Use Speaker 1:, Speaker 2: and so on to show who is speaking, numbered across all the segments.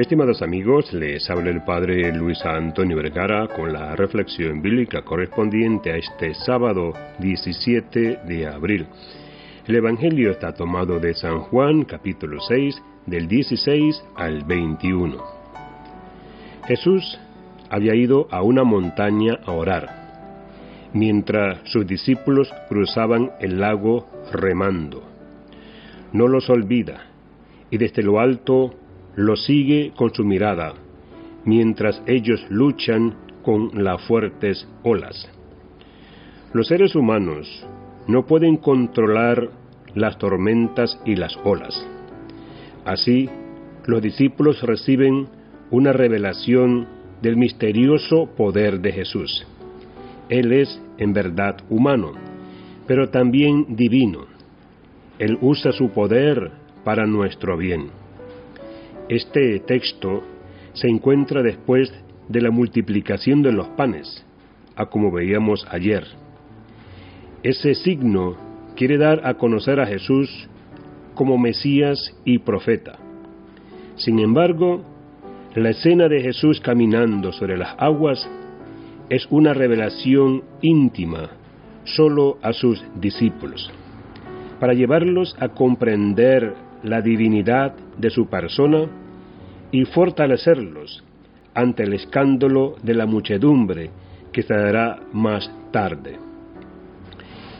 Speaker 1: Estimados amigos, les habla el Padre Luis Antonio Vergara con la reflexión bíblica correspondiente a este sábado 17 de abril. El Evangelio está tomado de San Juan capítulo 6 del 16 al 21. Jesús había ido a una montaña a orar, mientras sus discípulos cruzaban el lago remando. No los olvida y desde lo alto lo sigue con su mirada, mientras ellos luchan con las fuertes olas. Los seres humanos no pueden controlar las tormentas y las olas. Así, los discípulos reciben una revelación del misterioso poder de Jesús. Él es en verdad humano, pero también divino. Él usa su poder para nuestro bien. Este texto se encuentra después de la multiplicación de los panes, a como veíamos ayer. Ese signo quiere dar a conocer a Jesús como Mesías y profeta. Sin embargo, la escena de Jesús caminando sobre las aguas es una revelación íntima solo a sus discípulos, para llevarlos a comprender la divinidad de su persona y fortalecerlos ante el escándalo de la muchedumbre que se dará más tarde.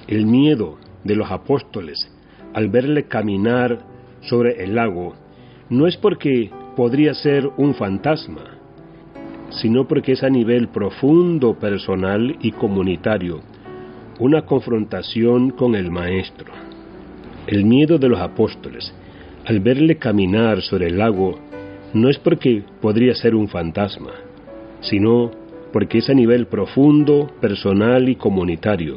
Speaker 1: El miedo de los apóstoles al verle caminar sobre el lago no es porque podría ser un fantasma, sino porque es a nivel profundo, personal y comunitario, una confrontación con el Maestro. El miedo de los apóstoles al verle caminar sobre el lago no es porque podría ser un fantasma, sino porque es a nivel profundo, personal y comunitario,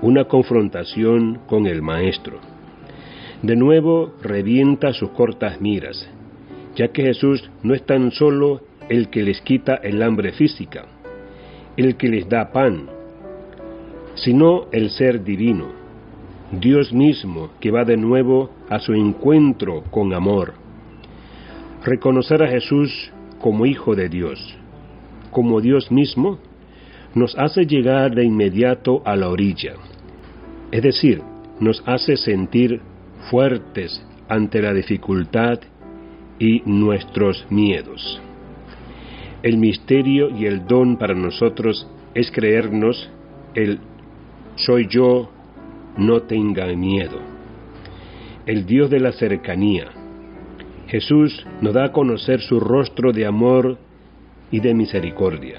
Speaker 1: una confrontación con el Maestro. De nuevo revienta sus cortas miras, ya que Jesús no es tan solo el que les quita el hambre física, el que les da pan, sino el ser divino, Dios mismo que va de nuevo a su encuentro con amor Reconocer a Jesús como Hijo de Dios, como Dios mismo, nos hace llegar de inmediato a la orilla. Es decir, nos hace sentir fuertes ante la dificultad y nuestros miedos. El misterio y el don para nosotros es creernos el soy yo, no tenga miedo. El Dios de la cercanía, Jesús nos da a conocer su rostro de amor y de misericordia.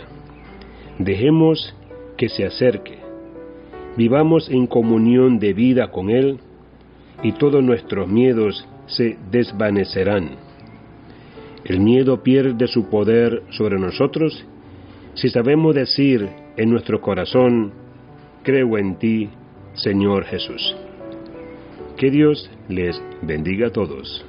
Speaker 1: Dejemos que se acerque. Vivamos en comunión de vida con Él y todos nuestros miedos se desvanecerán. El miedo pierde su poder sobre nosotros si sabemos decir en nuestro corazón, creo en ti, Señor Jesús. Que Dios les bendiga a todos.